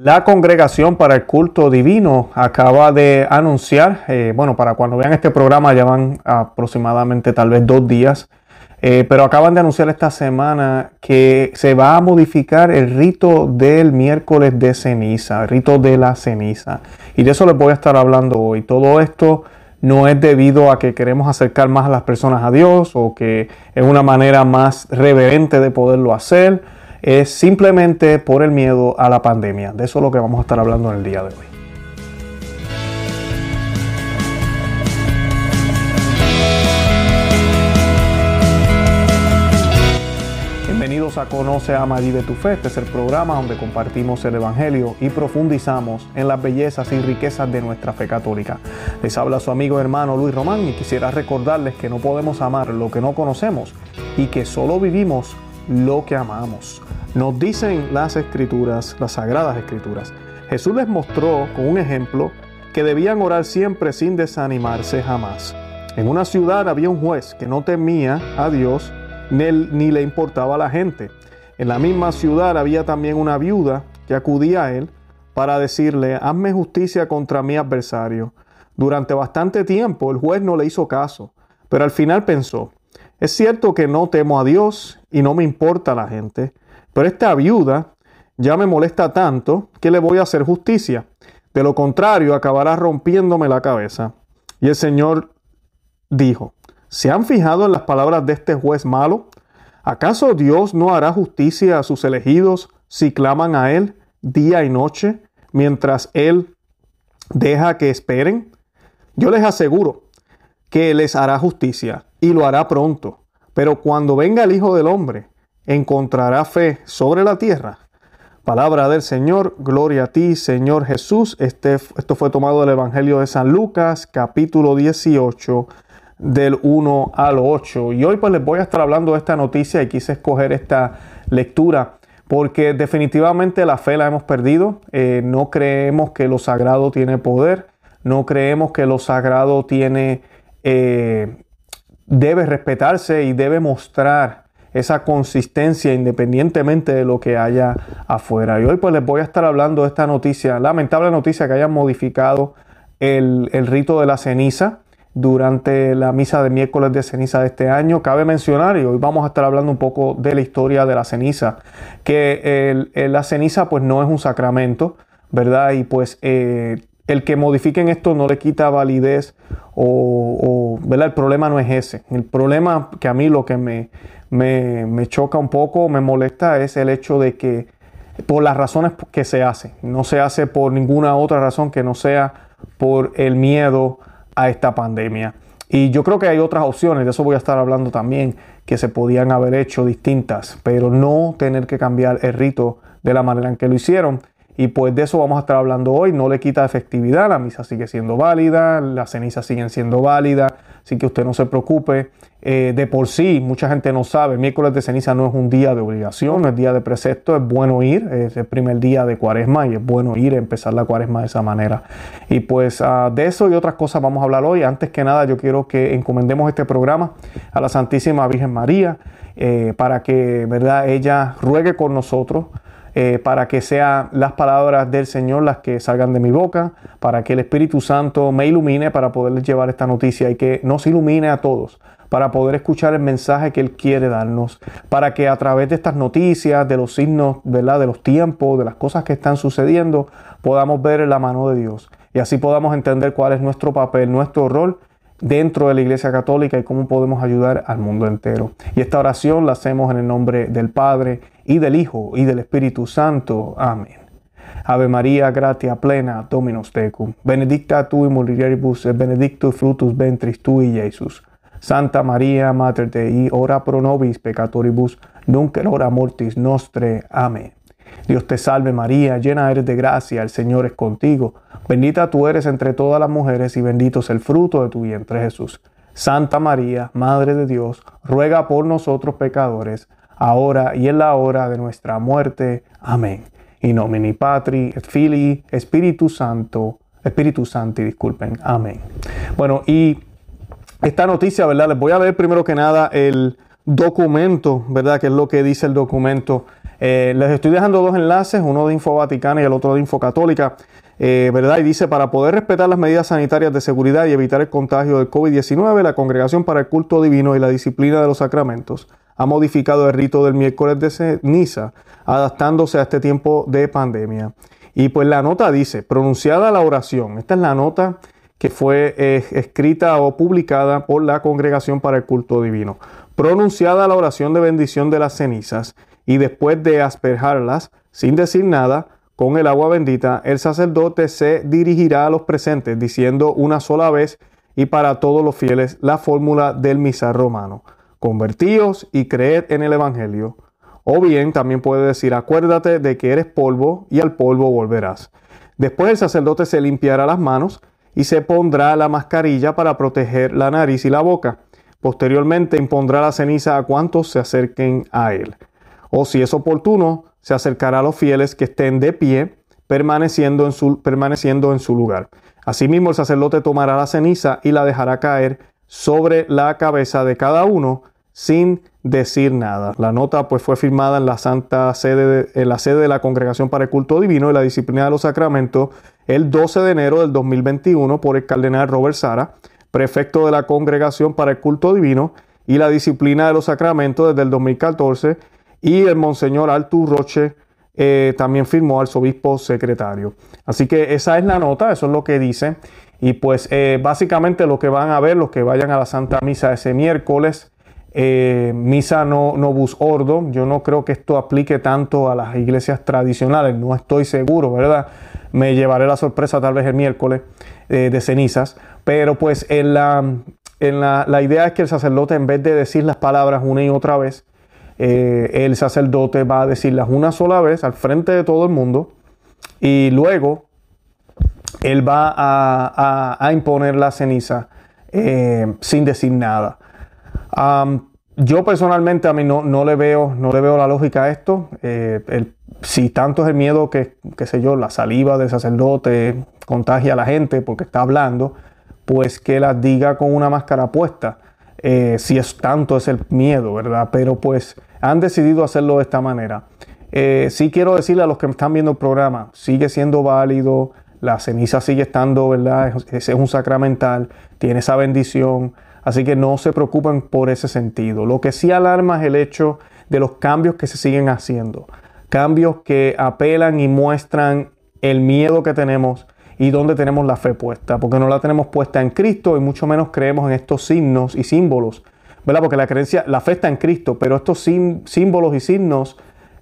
La congregación para el culto divino acaba de anunciar, eh, bueno, para cuando vean este programa ya van aproximadamente tal vez dos días, eh, pero acaban de anunciar esta semana que se va a modificar el rito del miércoles de ceniza, el rito de la ceniza. Y de eso les voy a estar hablando hoy. Todo esto no es debido a que queremos acercar más a las personas a Dios o que es una manera más reverente de poderlo hacer es simplemente por el miedo a la pandemia. De eso es lo que vamos a estar hablando en el día de hoy. Bienvenidos a Conoce, Ama, Vive tu Fe. Este es el programa donde compartimos el Evangelio y profundizamos en las bellezas y riquezas de nuestra fe católica. Les habla su amigo hermano Luis Román y quisiera recordarles que no podemos amar lo que no conocemos y que solo vivimos lo que amamos. Nos dicen las escrituras, las sagradas escrituras. Jesús les mostró con un ejemplo que debían orar siempre sin desanimarse jamás. En una ciudad había un juez que no temía a Dios ni le importaba a la gente. En la misma ciudad había también una viuda que acudía a él para decirle, hazme justicia contra mi adversario. Durante bastante tiempo el juez no le hizo caso, pero al final pensó, es cierto que no temo a Dios y no me importa la gente, pero esta viuda ya me molesta tanto que le voy a hacer justicia. De lo contrario, acabará rompiéndome la cabeza. Y el Señor dijo, ¿se han fijado en las palabras de este juez malo? ¿Acaso Dios no hará justicia a sus elegidos si claman a Él día y noche mientras Él deja que esperen? Yo les aseguro que les hará justicia y lo hará pronto. Pero cuando venga el Hijo del Hombre, encontrará fe sobre la tierra. Palabra del Señor, gloria a ti, Señor Jesús. Este, esto fue tomado del Evangelio de San Lucas, capítulo 18, del 1 al 8. Y hoy pues les voy a estar hablando de esta noticia y quise escoger esta lectura porque definitivamente la fe la hemos perdido. Eh, no creemos que lo sagrado tiene poder, no creemos que lo sagrado tiene eh, debe respetarse y debe mostrar esa consistencia independientemente de lo que haya afuera. Y hoy pues les voy a estar hablando de esta noticia, lamentable noticia que hayan modificado el, rito de la ceniza durante la misa de miércoles de ceniza de este año. Cabe mencionar, y hoy vamos a estar hablando un poco de la historia de la ceniza, que la ceniza pues no es un sacramento, ¿verdad? Y pues eh, el que modifiquen esto no le quita validez o, ¿verdad? El problema no es ese. El problema que a mí lo que me, me, choca un poco, me molesta, es el hecho de que por las razones que se hace, no se hace por ninguna otra razón que no sea por el miedo a esta pandemia. Y yo creo que hay otras opciones, de eso voy a estar hablando también, que se podían haber hecho distintas, pero no tener que cambiar el rito de la manera en que lo hicieron. Y pues de eso vamos a estar hablando hoy. No le quita efectividad, la misa sigue siendo válida, las cenizas siguen siendo válidas, así que usted no se preocupe. Eh, de por sí, mucha gente no sabe, miércoles de ceniza no es un día de obligación, es día de precepto, es bueno ir, es el primer día de cuaresma y es bueno ir, empezar la cuaresma de esa manera. Y pues ah, de eso y otras cosas vamos a hablar hoy. Antes que nada, yo quiero que encomendemos este programa a la Santísima Virgen María eh, para que, ¿verdad?, ella ruegue con nosotros eh, para que sean las palabras del Señor las que salgan de mi boca, para que el Espíritu Santo me ilumine para poderles llevar esta noticia y que nos ilumine a todos para poder escuchar el mensaje que Él quiere darnos, para que a través de estas noticias, de los signos, ¿verdad? de los tiempos, de las cosas que están sucediendo, podamos ver la mano de Dios y así podamos entender cuál es nuestro papel, nuestro rol dentro de la Iglesia Católica y cómo podemos ayudar al mundo entero. Y esta oración la hacemos en el nombre del Padre y del Hijo y del Espíritu Santo. Amén. Ave María, gratia plena, Dominus tecum. Benedicta tu in mulieribus et benedictus fructus ventris tui, Jesús. Santa María, Mater Dei, ora pro nobis peccatoribus, nunc et hora mortis nostre. Amén. Dios te salve María, llena eres de gracia, el Señor es contigo. Bendita tú eres entre todas las mujeres y bendito es el fruto de tu vientre Jesús. Santa María, Madre de Dios, ruega por nosotros pecadores, ahora y en la hora de nuestra muerte. Amén. In nomine Patri, Filii, Espíritu Santo, Espíritu Santo, disculpen. Amén. Bueno, y esta noticia, ¿verdad? Les voy a leer primero que nada el documento, ¿verdad? Que es lo que dice el documento Eh, les estoy dejando dos enlaces, uno de Info Vaticana y el otro de Info Católica. Eh, ¿verdad? Y dice, para poder respetar las medidas sanitarias de seguridad y evitar el contagio del COVID-19, la Congregación para el Culto Divino y la Disciplina de los Sacramentos ha modificado el rito del miércoles de ceniza, adaptándose a este tiempo de pandemia. Y pues la nota dice, pronunciada la oración, esta es la nota que fue eh, escrita o publicada por la Congregación para el Culto Divino. Pronunciada la oración de bendición de las cenizas y después de asperjarlas, sin decir nada, con el agua bendita, el sacerdote se dirigirá a los presentes diciendo una sola vez y para todos los fieles la fórmula del misal romano. Convertíos y creed en el Evangelio. O bien también puede decir, acuérdate de que eres polvo y al polvo volverás. Después el sacerdote se limpiará las manos y se pondrá la mascarilla para proteger la nariz y la boca. Posteriormente impondrá la ceniza a cuantos se acerquen a él. O si es oportuno, se acercará a los fieles que estén de pie, permaneciendo en su, permaneciendo en su lugar. Asimismo, el sacerdote tomará la ceniza y la dejará caer sobre la cabeza de cada uno sin decir nada. La nota pues fue firmada en la Santa Sede en la sede de la Congregación para el Culto Divino y la Disciplina de los Sacramentos el 12 de enero del 2021 por el cardenal Robert Sara, prefecto de la Congregación para el Culto Divino y la Disciplina de los Sacramentos desde el 2014 y el monseñor Artur Roche eh, también firmó arzobispo secretario. Así que esa es la nota, eso es lo que dice. Y pues eh, básicamente lo que van a ver, los que vayan a la Santa Misa ese miércoles, eh, misa no, no bus ordo, yo no creo que esto aplique tanto a las iglesias tradicionales, no estoy seguro, ¿verdad? Me llevaré la sorpresa tal vez el miércoles de cenizas, pero pues en la, en la, la idea es que el sacerdote en vez de decir las palabras una y otra vez, eh, el sacerdote va a decirlas una sola vez al frente de todo el mundo y luego él va a, imponer la ceniza eh, sin decir nada. yo personalmente a mí no, no, le veo, no le veo la lógica a esto. Eh, si tanto es el miedo que, qué sé yo, la saliva del sacerdote contagia a la gente porque está hablando, pues que la diga con una máscara puesta. si es tanto es el miedo, ¿verdad? Pero pues han decidido hacerlo de esta manera. Eh, sí quiero decirle a los que están viendo el programa, sigue siendo válido, la ceniza sigue estando, ¿verdad? Ese es un sacramental, tiene esa bendición, así que no se preocupen por ese sentido. Lo que sí alarma es el hecho de los cambios que se siguen haciendo, cambios que apelan y muestran el miedo que tenemos y dónde tenemos la fe puesta, porque no la tenemos puesta en Cristo y mucho menos creemos en estos signos y símbolos porque la creencia, la fe está en Cristo, pero estos símbolos y signos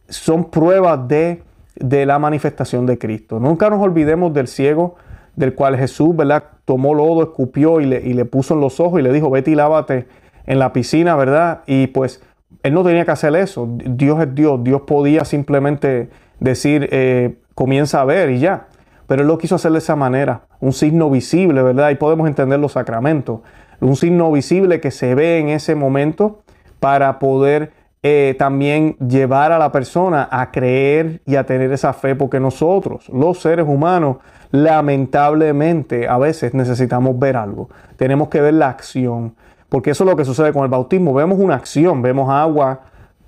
son pruebas de, de la manifestación de Cristo. Nunca nos olvidemos del ciego del cual Jesús, ¿verdad? Tomó lodo, escupió y le, y le puso en los ojos y le dijo, vete y lávate en la piscina, ¿verdad? Y pues él no tenía que hacer eso. Dios es Dios. Dios podía simplemente decir, eh, comienza a ver y ya. Pero él lo quiso hacer de esa manera, un signo visible, ¿verdad? Y podemos entender los sacramentos un signo visible que se ve en ese momento para poder eh, también llevar a la persona a creer y a tener esa fe, porque nosotros, los seres humanos, lamentablemente a veces necesitamos ver algo, tenemos que ver la acción, porque eso es lo que sucede con el bautismo, vemos una acción, vemos agua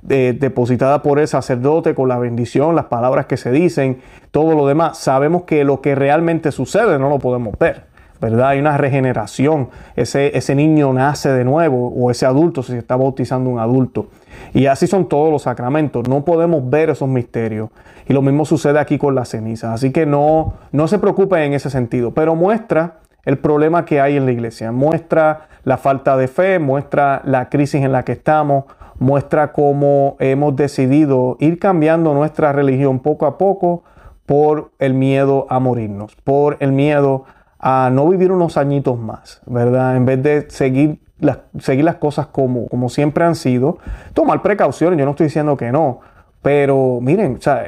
eh, depositada por el sacerdote con la bendición, las palabras que se dicen, todo lo demás, sabemos que lo que realmente sucede no lo podemos ver. ¿Verdad? Hay una regeneración. Ese, niño nace de nuevo o ese adulto si se está bautizando un adulto. Y así son todos los sacramentos. No podemos ver esos misterios. Y lo mismo sucede aquí con las cenizas. Así que no, no se preocupen en ese sentido. Pero muestra el problema que hay en la iglesia. Muestra la falta de fe, muestra la crisis en la que estamos, muestra cómo hemos decidido ir cambiando nuestra religión poco a poco por el miedo a morirnos, por el miedo a no vivir unos añitos más, ¿verdad? En vez de seguir las, seguir las cosas como, como siempre han sido, tomar precauciones, yo no estoy diciendo que no, pero miren, o sea,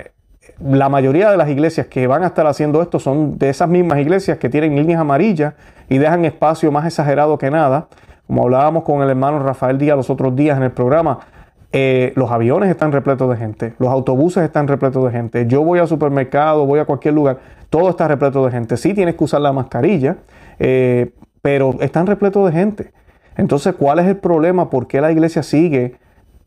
la mayoría de las iglesias que van a estar haciendo esto son de esas mismas iglesias que tienen líneas amarillas y dejan espacio más exagerado que nada. Como hablábamos con el hermano Rafael Díaz los otros días en el programa, eh, los aviones están repletos de gente, los autobuses están repletos de gente. Yo voy al supermercado, voy a cualquier lugar, todo está repleto de gente. Sí tienes que usar la mascarilla, eh, pero están repletos de gente. Entonces, ¿cuál es el problema? ¿Por qué la iglesia sigue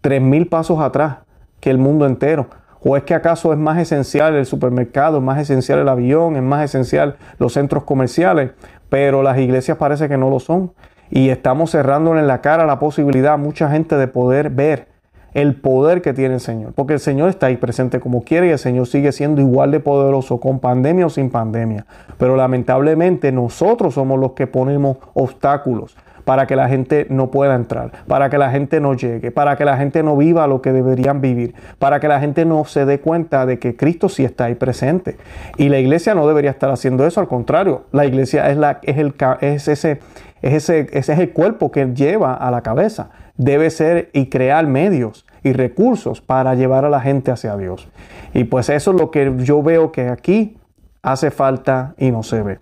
3.000 pasos atrás que el mundo entero? ¿O es que acaso es más esencial el supermercado, es más esencial el avión, es más esencial los centros comerciales? Pero las iglesias parece que no lo son. Y estamos cerrando en la cara la posibilidad a mucha gente de poder ver el poder que tiene el Señor. Porque el Señor está ahí presente como quiere y el Señor sigue siendo igual de poderoso con pandemia o sin pandemia. Pero lamentablemente nosotros somos los que ponemos obstáculos para que la gente no pueda entrar, para que la gente no llegue, para que la gente no viva lo que deberían vivir, para que la gente no se dé cuenta de que Cristo sí está ahí presente. Y la iglesia no debería estar haciendo eso, al contrario, la iglesia es, la, es, el, es ese, es es el cuerpo que lleva a la cabeza debe ser y crear medios y recursos para llevar a la gente hacia Dios. Y pues eso es lo que yo veo que aquí hace falta y no se ve.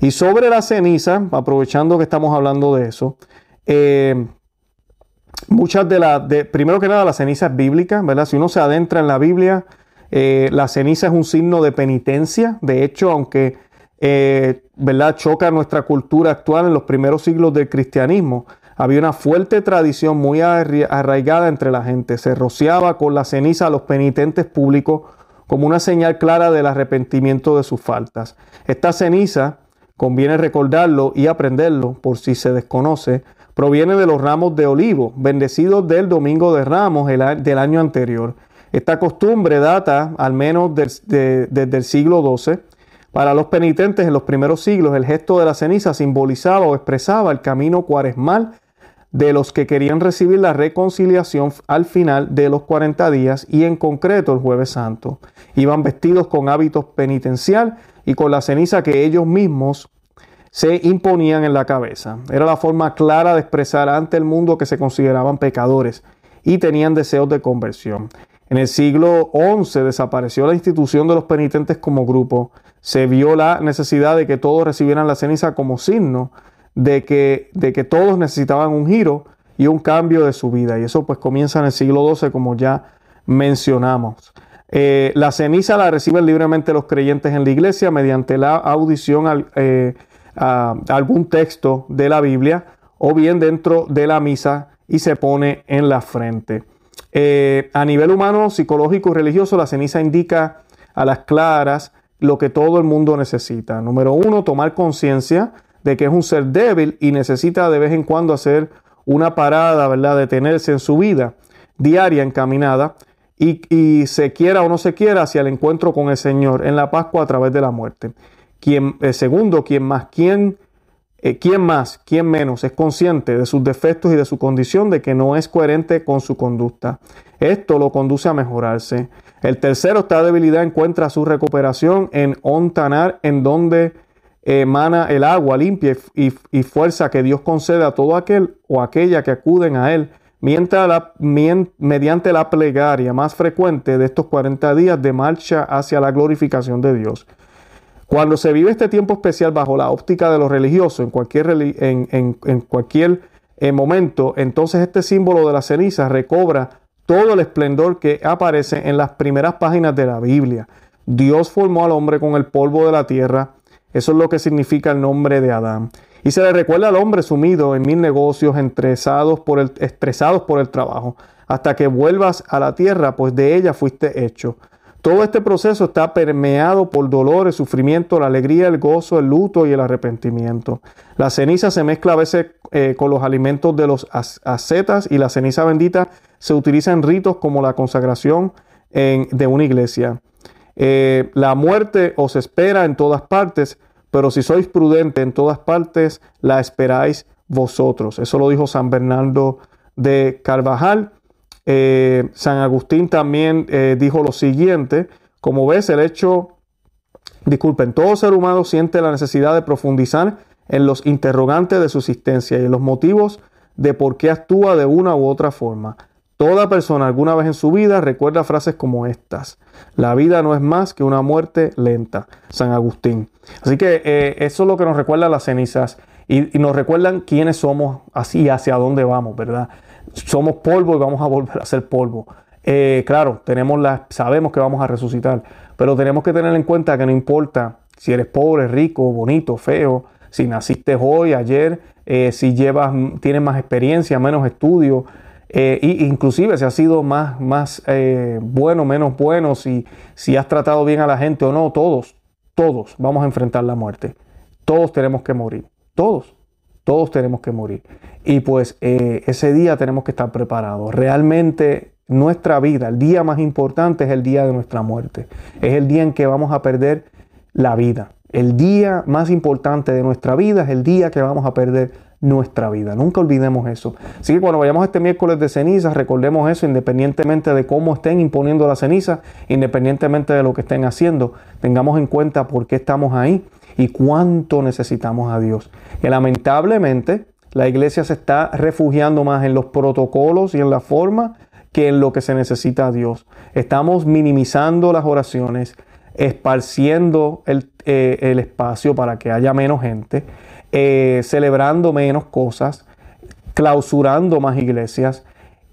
Y sobre la ceniza, aprovechando que estamos hablando de eso, eh, muchas de las, primero que nada, la ceniza es bíblica, ¿verdad? Si uno se adentra en la Biblia, eh, la ceniza es un signo de penitencia. De hecho, aunque, eh, ¿verdad? Choca nuestra cultura actual en los primeros siglos del cristianismo, había una fuerte tradición muy arraigada entre la gente. Se rociaba con la ceniza a los penitentes públicos como una señal clara del arrepentimiento de sus faltas. Esta ceniza, conviene recordarlo y aprenderlo por si se desconoce, proviene de los ramos de olivo, bendecidos del Domingo de Ramos del año anterior. Esta costumbre data al menos desde el siglo XII. Para los penitentes en los primeros siglos, el gesto de la ceniza simbolizaba o expresaba el camino cuaresmal de los que querían recibir la reconciliación al final de los 40 días y en concreto el jueves santo. Iban vestidos con hábitos penitencial y con la ceniza que ellos mismos se imponían en la cabeza. Era la forma clara de expresar ante el mundo que se consideraban pecadores y tenían deseos de conversión. En el siglo XI desapareció la institución de los penitentes como grupo. Se vio la necesidad de que todos recibieran la ceniza como signo de que, de que todos necesitaban un giro y un cambio de su vida. Y eso pues comienza en el siglo XII, como ya mencionamos. Eh, la ceniza la reciben libremente los creyentes en la iglesia mediante la audición eh, a algún texto de la Biblia o bien dentro de la misa y se pone en la frente. Eh, a nivel humano, psicológico y religioso, la ceniza indica a las claras lo que todo el mundo necesita. Número uno, tomar conciencia de que es un ser débil y necesita de vez en cuando hacer una parada, ¿verdad? Detenerse en su vida diaria encaminada y, se quiera o no se quiera hacia el encuentro con el Señor en la Pascua a través de la muerte. Quien, eh, segundo, quien más, eh, quien más, quien menos es consciente de sus defectos y de su condición de que no es coherente con su conducta. Esto lo conduce a mejorarse. El tercero, esta debilidad encuentra su recuperación en ontanar en donde emana el agua limpia y, fuerza que Dios concede a todo aquel o aquella que acuden a Él mientras la, mediante la plegaria más frecuente de estos 40 días de marcha hacia la glorificación de Dios. Cuando se vive este tiempo especial bajo la óptica de lo religioso, en cualquier, en, cualquier eh, momento, entonces este símbolo de la ceniza recobra todo el esplendor que aparece en las primeras páginas de la Biblia. Dios formó al hombre con el polvo de la tierra eso es lo que significa el nombre de Adán. Y se le recuerda al hombre sumido en mil negocios, estresados por el, trabajo, hasta que vuelvas a la tierra, pues de ella fuiste hecho. Todo este proceso está permeado por dolor, el sufrimiento, la alegría, el gozo, el luto y el arrepentimiento. La ceniza se mezcla a veces eh, con los alimentos de los ascetas y la ceniza bendita se utiliza en ritos como la consagración de una iglesia. Eh, la muerte os espera en todas partes, pero si sois prudentes en todas partes, la esperáis vosotros. Eso lo dijo San Bernardo de Carvajal. Eh, San Agustín también eh, dijo lo siguiente, como ves, el hecho, disculpen, todo ser humano siente la necesidad de profundizar en los interrogantes de su existencia y en los motivos de por qué actúa de una u otra forma. Toda persona alguna vez en su vida recuerda frases como estas. La vida no es más que una muerte lenta. San Agustín. Así que eh, eso es lo que nos recuerda las cenizas y, nos recuerdan quiénes somos así hacia dónde vamos, ¿verdad? Somos polvo y vamos a volver a ser polvo. Eh, claro, tenemos la, sabemos que vamos a resucitar, pero tenemos que tener en cuenta que no importa si eres pobre, rico, bonito, feo, si naciste hoy, ayer, eh, si llevas, tienes más experiencia, menos estudio, Eh, inclusive si has sido más, más eh, bueno, menos bueno, si, si has tratado bien a la gente o no, todos, todos vamos a enfrentar la muerte. Todos tenemos que morir. Todos. Todos tenemos que morir. Y pues eh, ese día tenemos que estar preparados. Realmente nuestra vida, el día más importante es el día de nuestra muerte. Es el día en que vamos a perder la vida. El día más importante de nuestra vida es el día que vamos a perder nuestra vida. Nunca olvidemos eso. Así que cuando vayamos este miércoles de ceniza, recordemos eso independientemente de cómo estén imponiendo la ceniza, independientemente de lo que estén haciendo. Tengamos en cuenta por qué estamos ahí y cuánto necesitamos a Dios. Que lamentablemente la iglesia se está refugiando más en los protocolos y en la forma que en lo que se necesita a Dios. Estamos minimizando las oraciones, esparciendo el, eh, espacio para que haya menos gente, eh, celebrando menos cosas, clausurando más iglesias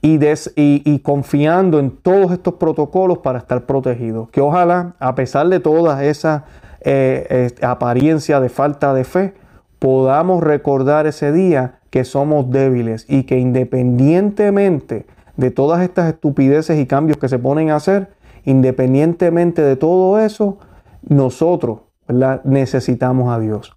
y, confiando en todos estos protocolos para estar protegidos. Que ojalá, a pesar de todas esas eh, apariencia de falta de fe, podamos recordar ese día que somos débiles y que independientemente de todas estas estupideces y cambios que se ponen a hacer, independientemente de todo eso, nosotros necesitamos a Dios.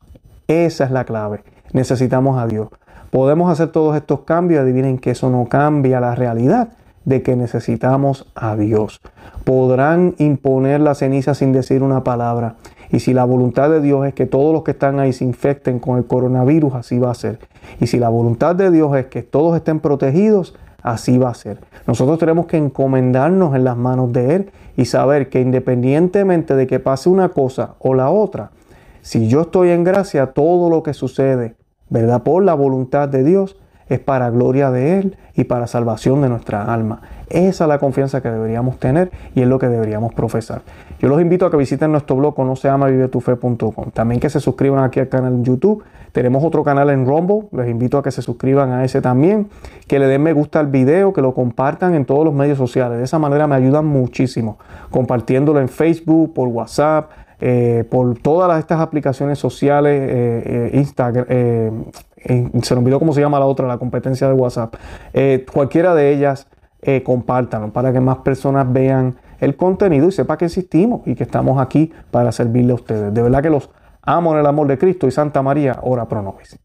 Esa es la clave. Necesitamos a Dios. Podemos hacer todos estos cambios, adivinen que eso no cambia la realidad de que necesitamos a Dios. Podrán imponer la ceniza sin decir una palabra. Y si la voluntad de Dios es que todos los que están ahí se infecten con el coronavirus, así va a ser. Y si la voluntad de Dios es que todos estén protegidos, así va a ser. Nosotros tenemos que encomendarnos en las manos de Él y saber que independientemente de que pase una cosa o la otra, si yo estoy en gracia, todo lo que sucede, ¿verdad? Por la voluntad de Dios, es para gloria de Él y para salvación de nuestra alma. Esa es la confianza que deberíamos tener y es lo que deberíamos profesar. Yo los invito a que visiten nuestro blog no se vivetufe.com. También que se suscriban aquí al canal en YouTube. Tenemos otro canal en Rumble. Les invito a que se suscriban a ese también. Que le den me gusta al video, que lo compartan en todos los medios sociales. De esa manera me ayudan muchísimo. Compartiéndolo en Facebook, por WhatsApp, eh, por todas estas aplicaciones sociales, eh, eh, Instagram, se me olvidó cómo se llama la otra, la competencia de WhatsApp. cualquiera de ellas, compártanlo para que más personas vean el contenido y sepa que existimos y que estamos aquí para servirle a ustedes. De verdad que los amo en el amor de Cristo y Santa María, ora pro nobis.